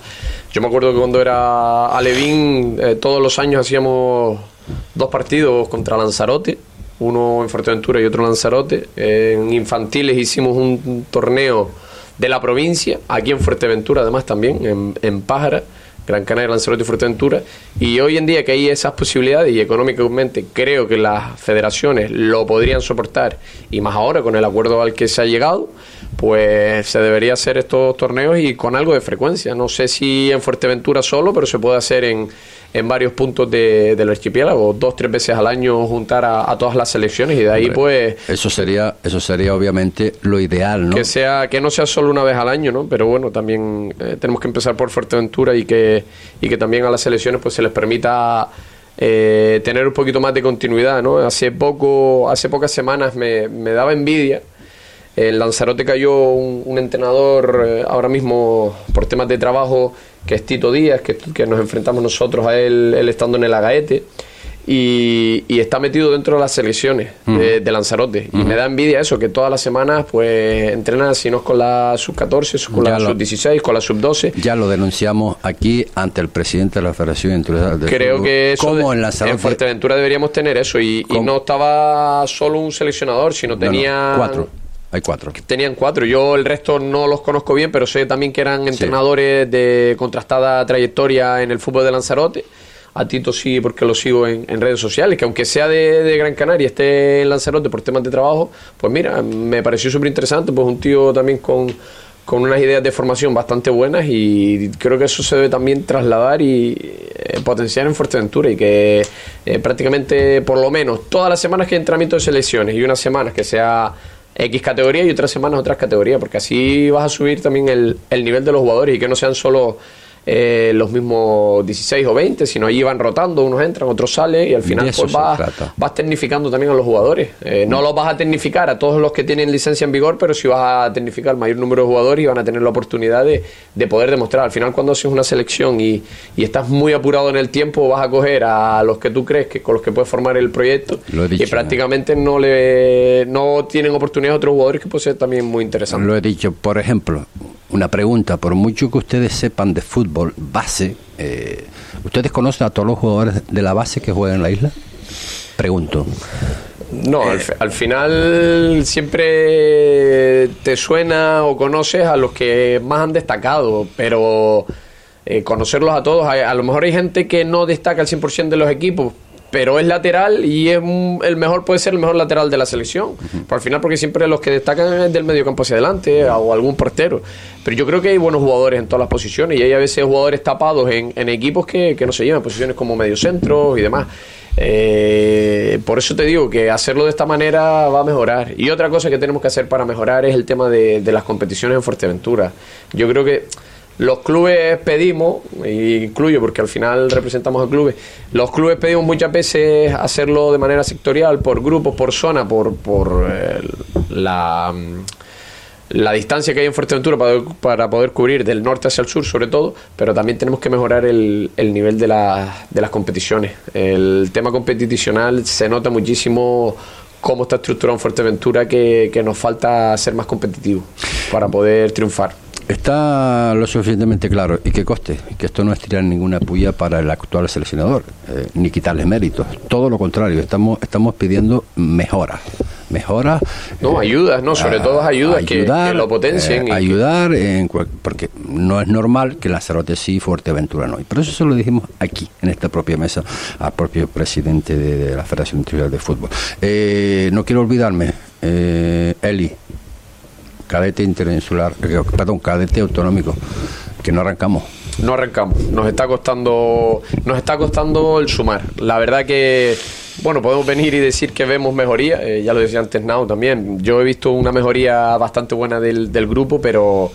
[SPEAKER 4] Yo me acuerdo que cuando era Alevín, eh, todos los años hacíamos dos partidos contra Lanzarote, uno en Fuerteventura y otro en Lanzarote. En infantiles hicimos un torneo de la provincia, aquí en Fuerteventura además también, en, en Pájara Gran Canaria, Lanzarote y Fuerteventura. Y hoy en día que hay esas posibilidades y económicamente creo que las federaciones lo podrían soportar y más ahora con el acuerdo al que se ha llegado, pues se debería hacer estos torneos y con algo de frecuencia. No sé si en Fuerteventura solo, pero se puede hacer en, en varios puntos de, del archipiélago, dos, tres veces al año juntar a, todas las selecciones y de ahí pues...
[SPEAKER 2] Eso sería, eso sería obviamente lo ideal, ¿no?
[SPEAKER 4] Que, sea, que no sea solo una vez al año, ¿no? Pero bueno, también eh, tenemos que empezar por Fuerteventura y que, y que también a las selecciones pues se les permita... Eh, tener un poquito más de continuidad, ¿no? Hace poco, hace pocas semanas me, me daba envidia en Lanzarote cayó un, entrenador eh, ahora mismo por temas de trabajo que es Tito Díaz, que, que nos enfrentamos nosotros a él, él estando en el Agaete. Y, está metido dentro de las selecciones de, Lanzarote. Y me da envidia eso, que todas las semanas pues entrenan, si no es con la sub-14, con la sub-16, con la sub-12.
[SPEAKER 2] Ya lo denunciamos aquí ante el presidente de la Federación
[SPEAKER 4] Internacional de Creo que eso en, en, Fuerteventura deberíamos tener eso. Y, no estaba solo un seleccionador, sino tenía...
[SPEAKER 2] cuatro hay cuatro.
[SPEAKER 4] Tenían cuatro. Yo el resto no los conozco bien, pero sé también que eran entrenadores de contrastada trayectoria en el fútbol de Lanzarote. A Tito sí, porque lo sigo en, redes sociales, que aunque sea de, Gran Canaria, esté en Lanzarote por temas de trabajo, pues mira, me pareció súper interesante, pues un tío también con, unas ideas de formación bastante buenas y creo que eso se debe también trasladar y eh, potenciar en Fuerteventura y que eh, prácticamente por lo menos todas las semanas que hay entrenamiento de selecciones y unas semanas que sea X categoría y otras semanas otras categorías, porque así vas a subir también el, el nivel de los jugadores y que no sean solo eh, los mismos 16 o 20, sino ahí van rotando, unos entran, otros salen y al final pues vas, vas, tecnificando también a los jugadores. Eh, no los vas a tecnificar a todos los que tienen licencia en vigor, pero sí vas a tecnificar al mayor número de jugadores y van a tener la oportunidad de, de poder demostrar. Al final cuando haces una selección y, y, estás muy apurado en el tiempo, vas a coger a los que tú crees que con los que puedes formar el proyecto y prácticamente no le no tienen oportunidad a otros jugadores que puede ser también muy interesante.
[SPEAKER 2] Lo he dicho, por ejemplo, una pregunta, por mucho que ustedes sepan de fútbol base, eh, ¿ustedes conocen a todos los jugadores de la base que juegan en la isla? Pregunto.
[SPEAKER 4] No, al, final siempre te suena o conoces a los que más han destacado, pero eh, conocerlos a todos, a, a, lo mejor hay gente que no destaca al 100% de los equipos, pero es lateral y es el mejor puede ser el mejor lateral de la selección. Por al final porque siempre los que destacan es del medio campo hacia adelante o algún portero. Pero yo creo que hay buenos jugadores en todas las posiciones y hay a veces jugadores tapados en, equipos que, no se llevan, posiciones como medio centro y demás. Eh, por eso te digo que hacerlo de esta manera va a mejorar. Y otra cosa que tenemos que hacer para mejorar es el tema de, de las competiciones en Fuerteventura. Yo creo que los clubes pedimos, incluyo porque al final representamos a clubes, los clubes pedimos muchas veces hacerlo de manera sectorial, por grupos, por zona, por, por eh, la, la distancia que hay en Fuerteventura para, para, poder cubrir del norte hacia el sur sobre todo, pero también tenemos que mejorar el, el nivel de, la, de las competiciones. El tema competicional se nota muchísimo cómo está estructurado en Fuerteventura que, que nos falta ser más competitivo para poder triunfar.
[SPEAKER 2] Está lo suficientemente claro y que coste que esto no es tirar ninguna puya para el actual seleccionador, eh, ni quitarle méritos. Todo lo contrario, estamos, estamos pidiendo mejoras. Mejoras.
[SPEAKER 4] No, eh, ayudas, no, sobre todo ayudas que, lo potencien.
[SPEAKER 2] Eh, ayudar, en, porque no es normal que Lanzarote sí y Fuerteventura no. Y por eso se lo dijimos aquí, en esta propia mesa, al propio presidente de, la Federación Internacional de Fútbol. no quiero olvidarme, Eli, cadete interinsular, eh, perdón, cadete autonómico, que no arrancamos.
[SPEAKER 4] No arrancamos, nos está costando, nos está costando el sumar. La verdad que bueno, podemos venir y decir que vemos mejoría, eh, ya lo decía antes Nao también. Yo he visto una mejoría bastante buena del, del grupo, pero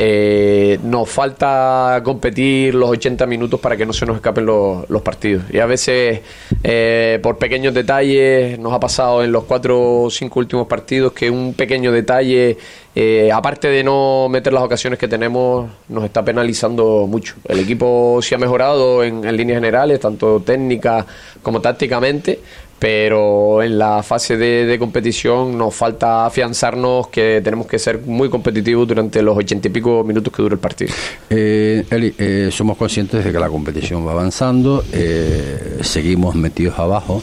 [SPEAKER 4] eh, nos falta competir los 80 minutos para que no se nos escapen los, partidos. Y a veces, eh, por pequeños detalles, nos ha pasado en los cuatro o cinco últimos partidos que un pequeño detalle, eh, aparte de no meter las ocasiones que tenemos, nos está penalizando mucho. El equipo sí ha mejorado en líneas generales, tanto técnica como tácticamente, pero en la fase de, de, competición nos falta afianzarnos que tenemos que ser muy competitivos durante los ochenta y pico minutos que dura el partido.
[SPEAKER 2] Eh, Eli, eh, somos conscientes de que la competición va avanzando, eh, seguimos metidos abajo.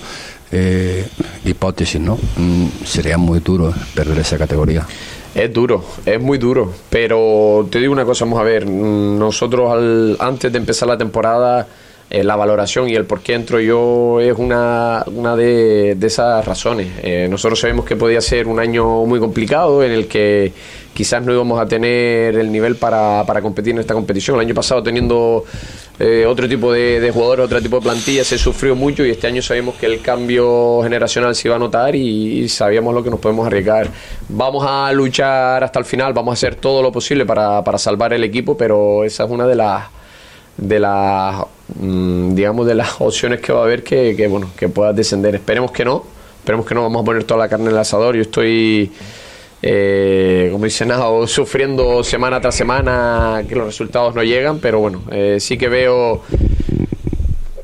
[SPEAKER 2] Eh, hipótesis, ¿no? Mm, sería muy duro perder esa categoría.
[SPEAKER 4] Es duro, es muy duro, pero te digo una cosa, vamos a ver, nosotros al, antes de empezar la temporada eh, la valoración y el por qué entro yo es una, una de, de esas razones. Eh, nosotros sabemos que podía ser un año muy complicado en el que quizás no íbamos a tener el nivel para, para competir en esta competición. El año pasado teniendo eh, otro tipo de, de jugadores, otro tipo de plantilla, se sufrió mucho y este año sabemos que el cambio generacional se iba a notar y, y sabíamos lo que nos podemos arriesgar. Vamos a luchar hasta el final, vamos a hacer todo lo posible para, para salvar el equipo, pero esa es una de las de las digamos de las opciones que va a haber que, que, bueno que puedas descender. Esperemos que no esperemos que no vamos a poner toda la carne en el asador. Yo estoy eh, como dice Nao sufriendo semana tras semana que los resultados no llegan pero bueno eh, sí que veo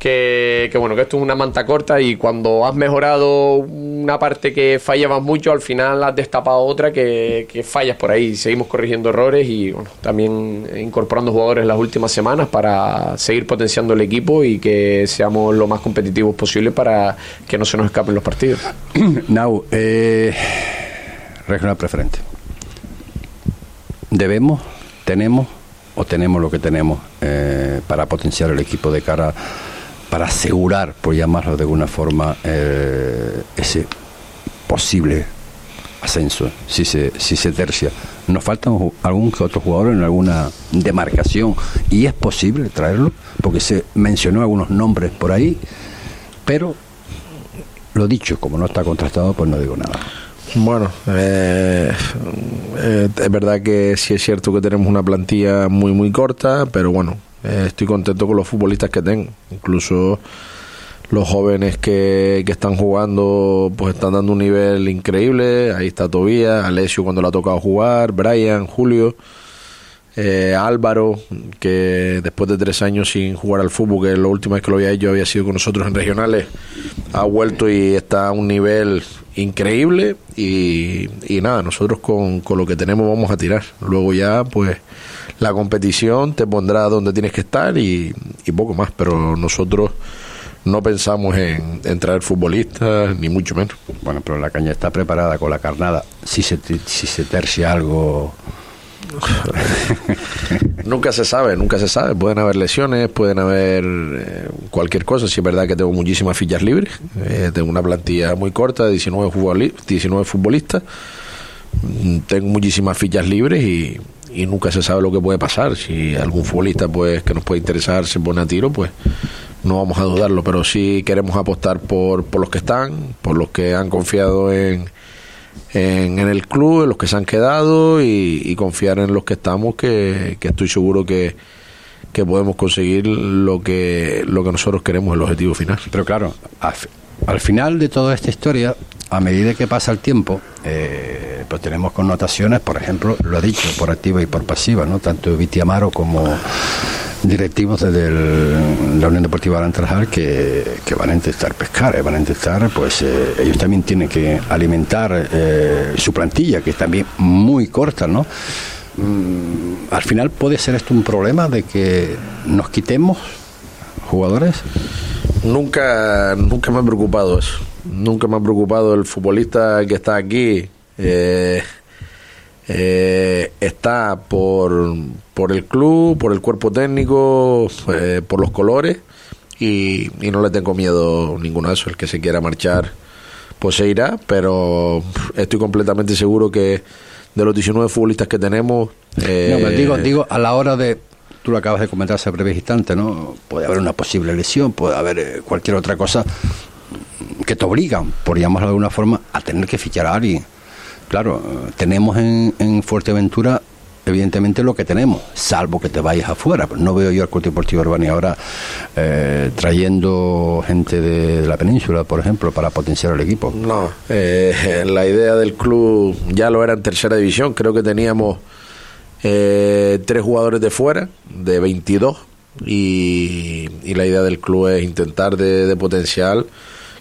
[SPEAKER 4] que, que, bueno, que esto es una manta corta y cuando has mejorado una parte que fallabas mucho, al final has destapado otra que, que fallas por ahí. Seguimos corrigiendo errores y bueno, también incorporando jugadores las últimas semanas para seguir potenciando el equipo y que seamos lo más competitivos posible para que no se nos escapen los partidos.
[SPEAKER 2] Now, eh, regional preferente. ¿Debemos, tenemos o tenemos lo que tenemos eh, para potenciar el equipo de cara a para asegurar, por llamarlo de alguna forma, eh, ese posible ascenso, si se, si se tercia. Nos faltan algún que otro jugador en alguna demarcación y es posible traerlo, porque se mencionó algunos nombres por ahí, pero lo dicho, como no está contrastado, pues no digo nada.
[SPEAKER 3] Bueno, eh, eh, es verdad que sí es cierto que tenemos una plantilla muy, muy corta, pero bueno, eh, estoy contento con los futbolistas que tengo. Incluso los jóvenes que, que, están jugando, pues están dando un nivel increíble. Ahí está Tobías, Alessio cuando le ha tocado jugar, Brian, Julio, eh, Álvaro, que después de tres años sin jugar al fútbol, que la última vez que lo había hecho había sido con nosotros en regionales, ha vuelto y está a un nivel increíble. Y, y nada, nosotros con, con lo que tenemos vamos a tirar. Luego ya, pues la competición te pondrá donde tienes que estar y, y poco más, pero nosotros no pensamos en, en, traer futbolistas, ni mucho menos.
[SPEAKER 2] Bueno, pero la caña está preparada con la carnada. Si se, si se tercia algo...
[SPEAKER 3] nunca se sabe, nunca se sabe. Pueden haber lesiones, pueden haber eh, cualquier cosa. Si es verdad que tengo muchísimas fichas libres, eh, tengo una plantilla muy corta de 19, futbolistas, 19 futbolistas. Tengo muchísimas fichas libres y, y nunca se sabe lo que puede pasar. Si algún futbolista pues que nos puede interesar se pone a tiro, pues no vamos a dudarlo, pero sí queremos apostar por, por los que están, por los que han confiado en, en, en el club, en los que se han quedado y, confiar en los que estamos, que, que estoy seguro que, que podemos conseguir lo que, lo que nosotros queremos, el objetivo final.
[SPEAKER 2] Pero claro, al final de toda esta historia, a medida que pasa el tiempo, eh, pues tenemos connotaciones, por ejemplo, lo ha dicho, por activa y por pasiva, ¿no? Tanto Viti Amaro como directivos desde el, la Unión Deportiva Arantrajal que, que, van a intentar pescar, eh, van a intentar, pues eh, ellos también tienen que alimentar su plantilla, que es también muy corta, ¿no? Mm, al final puede ser esto un problema de que nos quitemos jugadores.
[SPEAKER 3] Nunca, nunca me ha preocupado eso. Nunca me ha preocupado el futbolista que está aquí. Eh, eh, está por, por el club, por el cuerpo técnico, eh, por los colores y, y, no le tengo miedo ninguno de eso. El que se quiera marchar, pues se irá, pero estoy completamente seguro que de los 19 futbolistas que tenemos...
[SPEAKER 2] Eh, no, digo, digo, a la hora de... Tú lo acabas de comentar hace breve instante, ¿no? Puede haber una posible lesión, puede haber cualquier otra cosa que te obligan, por llamarlo de alguna forma, a tener que fichar a alguien. Claro, tenemos en, en Fuerteventura evidentemente lo que tenemos, salvo que te vayas afuera. No veo yo al Club Deportivo Urbani ahora eh, trayendo gente de, la península, por ejemplo, para potenciar el equipo.
[SPEAKER 3] No, eh, la idea del club ya lo era en tercera división, creo que teníamos eh, tres jugadores de fuera, de 22, y, la idea del club es intentar de, de potencial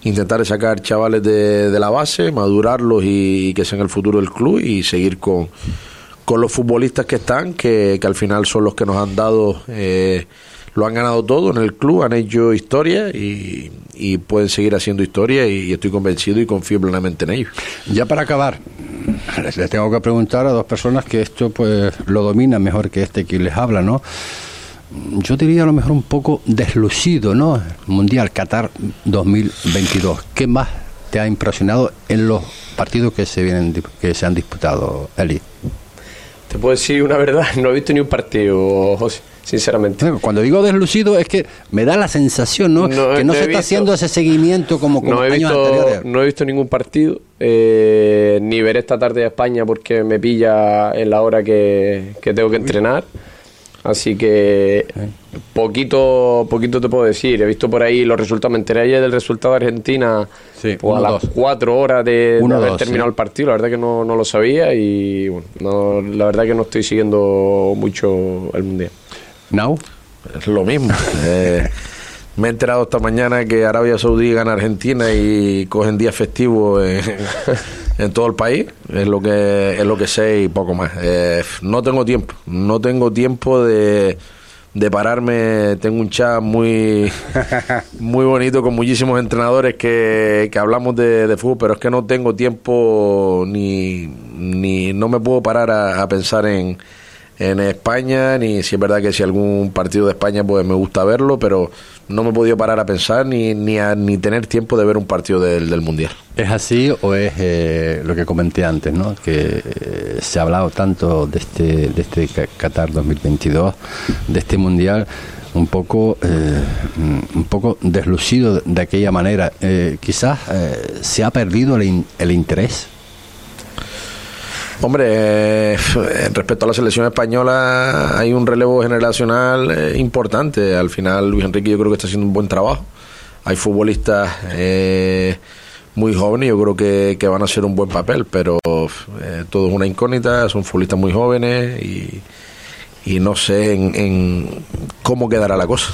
[SPEAKER 3] intentar sacar chavales de, de, la base, madurarlos y, que sean el futuro del club y seguir con, con los futbolistas que están, que, al final son los que nos han dado, eh, lo han ganado todo en el club, han hecho historia y, pueden seguir haciendo historia y, estoy convencido y confío plenamente en ellos.
[SPEAKER 2] Ya para acabar, les, tengo que preguntar a dos personas que esto pues lo dominan mejor que este que les habla, ¿no? Yo diría a lo mejor un poco deslucido, ¿no? Mundial Qatar 2022. ¿Qué más te ha impresionado en los partidos que se vienen que se han disputado, Eli?
[SPEAKER 4] Te puedo decir una verdad, no he visto ni un partido, José, sinceramente.
[SPEAKER 2] Cuando digo deslucido es que me da la sensación, ¿no? que no, se está haciendo ese seguimiento como, como
[SPEAKER 4] no he visto, No he visto ningún partido, eh, ni veré esta tarde a España porque me pilla en la hora que, que tengo que entrenar. Así que poquito poquito te puedo decir. He visto por ahí los resultados. Me enteré ayer del resultado de Argentina pues, a las cuatro horas de, haber terminado el partido. La verdad que no, no lo sabía y bueno, la verdad que no estoy siguiendo mucho el Mundial.
[SPEAKER 2] ¿Now?
[SPEAKER 3] Es lo mismo. eh, me he enterado esta mañana que Arabia Saudí gana Argentina y cogen día festivo en, en, todo el país. Es lo que es lo que sé y poco más. Eh, no tengo tiempo. No tengo tiempo de, de pararme. Tengo un chat muy muy bonito con muchísimos entrenadores que, que hablamos de, de, fútbol, pero es que no tengo tiempo ni, ni no me puedo parar a pensar en en España, ni si es verdad que si algún partido de España pues me gusta verlo, pero no me he podido parar a pensar ni, ni, ni tener tiempo de ver un partido del, del Mundial.
[SPEAKER 2] ¿Es así o es eh, lo que comenté antes, ¿no? que eh, se ha hablado tanto de este, de este Qatar 2022, de este Mundial? un poco eh, un poco deslucido de aquella manera quizás se ha perdido el, el interés
[SPEAKER 3] Hombre, eh, respecto a la selección española hay un relevo generacional eh, importante. Al final Luis Enrique yo creo que está haciendo un buen trabajo. Hay futbolistas eh, muy jóvenes, yo creo que, que, van a hacer un buen papel, pero todo es una incógnita, son futbolistas muy jóvenes y, y no sé en, cómo quedará la cosa.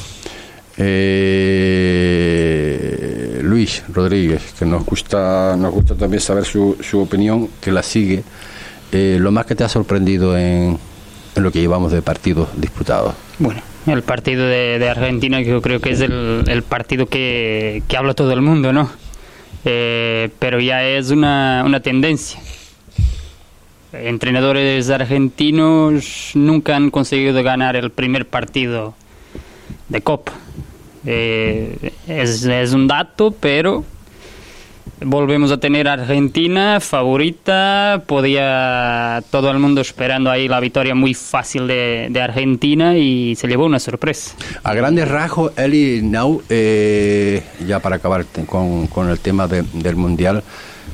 [SPEAKER 2] Luis Rodríguez, que nos gusta, nos gusta también saber su, su opinión, que la sigue. Eh, lo más que te ha sorprendido en, lo que llevamos de partidos disputados.
[SPEAKER 6] Bueno, el partido de, Argentina yo creo que es el, partido que, habla todo el mundo, ¿no? Eh, pero ya es una, una tendencia. Entrenadores argentinos nunca han conseguido ganar el primer partido de Copa. Eh, es, es un dato, pero volvemos a tener Argentina favorita, podía todo el mundo esperando ahí la victoria muy fácil de, Argentina y se llevó una sorpresa.
[SPEAKER 2] A grandes rasgos, Eli Now, eh, ya para acabar con, el tema del Mundial,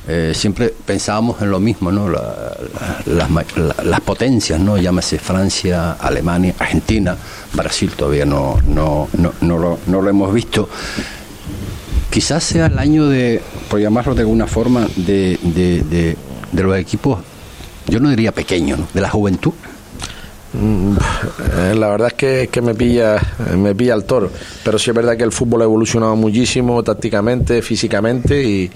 [SPEAKER 2] eh, siempre pensábamos en lo mismo, ¿no? las potencias, ¿no? Llámese Francia, Alemania, Argentina, Brasil todavía no, no, no, no, lo, no lo hemos visto quizás sea el año de, por llamarlo de alguna forma, de, de, los equipos, yo no diría pequeños, de la juventud.
[SPEAKER 3] Mm, eh, la verdad es que, que me pilla me pilla el toro, pero sí es verdad que el fútbol ha evolucionado muchísimo tácticamente, físicamente y,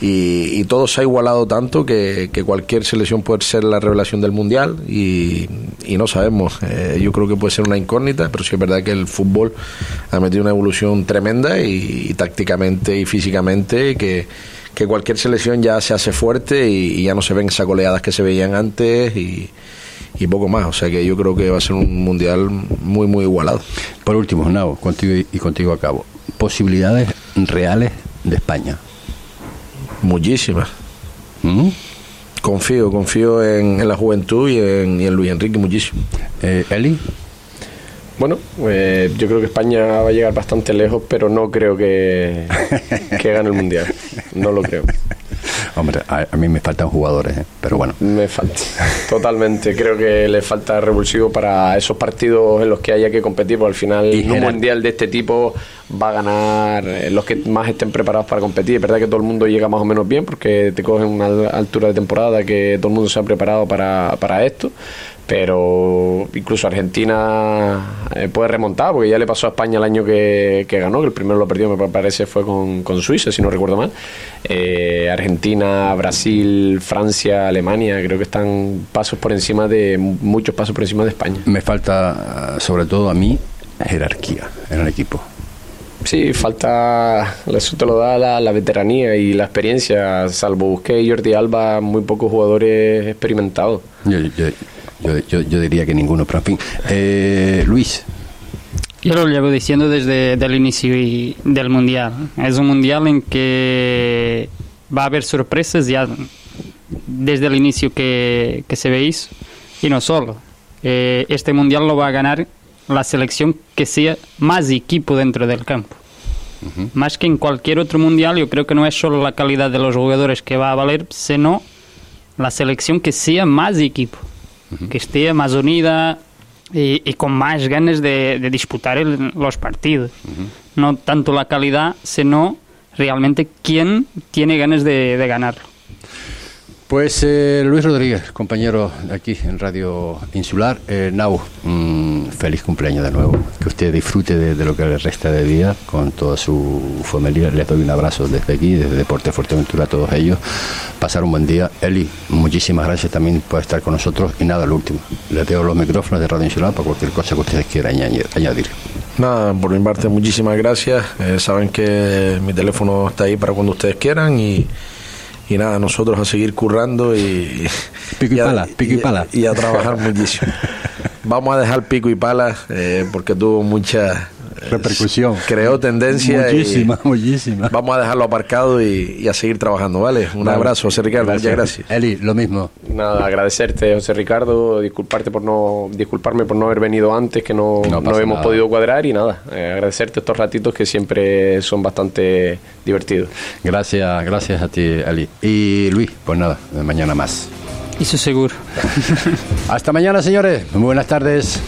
[SPEAKER 3] y, todo se ha igualado tanto que, cualquier selección puede ser la revelación del mundial y, no sabemos. Eh, yo creo que puede ser una incógnita, pero sí es verdad que el fútbol ha metido una evolución tremenda y, tácticamente y físicamente que, que, cualquier selección ya se hace fuerte y, ya no se ven esas goleadas que se veían antes y, poco más. O sea que yo creo que va a ser un mundial muy, muy igualado.
[SPEAKER 2] Por último, Nao, contigo y contigo acabo. Posibilidades reales de España
[SPEAKER 3] Muchísimas. ¿Mm? Confío, confío en, la juventud y en, Luis Enrique muchísimo.
[SPEAKER 2] Eh, Eli.
[SPEAKER 4] Bueno, eh, yo creo que España va a llegar bastante lejos, pero no creo que, que gane el Mundial. No lo creo.
[SPEAKER 2] Hombre, a, a mí me faltan jugadores, ¿eh? pero bueno.
[SPEAKER 4] Me falta, totalmente. Creo que le falta revulsivo para esos partidos en los que haya que competir, porque al final
[SPEAKER 2] Y
[SPEAKER 4] en un mundial de este tipo va a ganar eh, los que más estén preparados para competir. Es verdad que todo el mundo llega más o menos bien, porque te cogen una al- altura de temporada que todo el mundo se ha preparado para, para esto. Pero incluso Argentina eh, puede remontar, porque ya le pasó a España el año que, que ganó, que el primero lo perdió, me parece, fue con, con Suiza, si no recuerdo mal. Eh, Argentina, Brasil, Francia, Alemania, creo que están pasos por encima de, muchos pasos por encima de España.
[SPEAKER 2] Me falta, ah, sobre todo a mí, jerarquía en el equipo.
[SPEAKER 4] Sí, falta, eso te lo da la, la veteranía y la experiencia, salvo Busquets y Jordi Alba, muy pocos jugadores experimentados.
[SPEAKER 2] Yo, yo, yo, yo- yo diría que ninguno, pero en fin. Eh, Luis,
[SPEAKER 6] Yo lo llevo diciendo desde el inicio del Mundial. Es un Mundial en que va a haber sorpresas ya desde el inicio que, que se veis. Y no solo. Eh, este Mundial lo va a ganar la selección que sea más equipo dentro del campo. Más que en cualquier otro Mundial, yo creo que no es solo la calidad de los jugadores que va a valer, sino la selección que sea más equipo, que esté más unida y, y con más ganas de, de disputar el- los partidos. No tanto la calidad, sino realmente quién tiene ganas de, de ganarlo.
[SPEAKER 2] Pues eh, Luis Rodríguez, compañero aquí en Radio Insular. Eh, Nau, feliz cumpleaños de nuevo. Que usted disfrute de, lo que le resta de día con toda su familia. Les doy un abrazo desde aquí, desde Deporte Fuerteventura a todos ellos. Pasar un buen día. Eli, muchísimas gracias también por estar con nosotros. Y nada, lo último. Les dejo los micrófonos de Radio Insular para cualquier cosa que ustedes quieran añadir.
[SPEAKER 3] Nada, por mi parte, muchísimas gracias. Eh, saben que mi teléfono está ahí para cuando ustedes quieran y, y nada, nosotros a seguir currando y,
[SPEAKER 2] Pico y
[SPEAKER 3] a-
[SPEAKER 2] pala, pico y pala.
[SPEAKER 3] y a trabajar muchísimo. Vamos a dejar pico y pala eh, porque tuvo mucha eh,
[SPEAKER 2] Repercusión.
[SPEAKER 3] creó tendencia. y
[SPEAKER 2] Muchísima, muchísima.
[SPEAKER 3] Vamos a dejarlo aparcado y, y a seguir trabajando, ¿vale? Un
[SPEAKER 2] Vale.
[SPEAKER 3] abrazo, José Ricardo. Muchas gracias.
[SPEAKER 2] Eli, lo mismo.
[SPEAKER 4] Nada, agradecerte, José Ricardo, disculparte por no, disculparme por no haber venido antes, que no,
[SPEAKER 2] No
[SPEAKER 4] hemos
[SPEAKER 2] nada.
[SPEAKER 4] podido cuadrar y nada, eh, agradecerte estos ratitos que siempre son bastante divertidos.
[SPEAKER 2] Gracias, gracias a ti, Eli. Y Luis, pues nada, mañana más.
[SPEAKER 6] Eso seguro.
[SPEAKER 2] Hasta mañana, señores. Muy buenas tardes.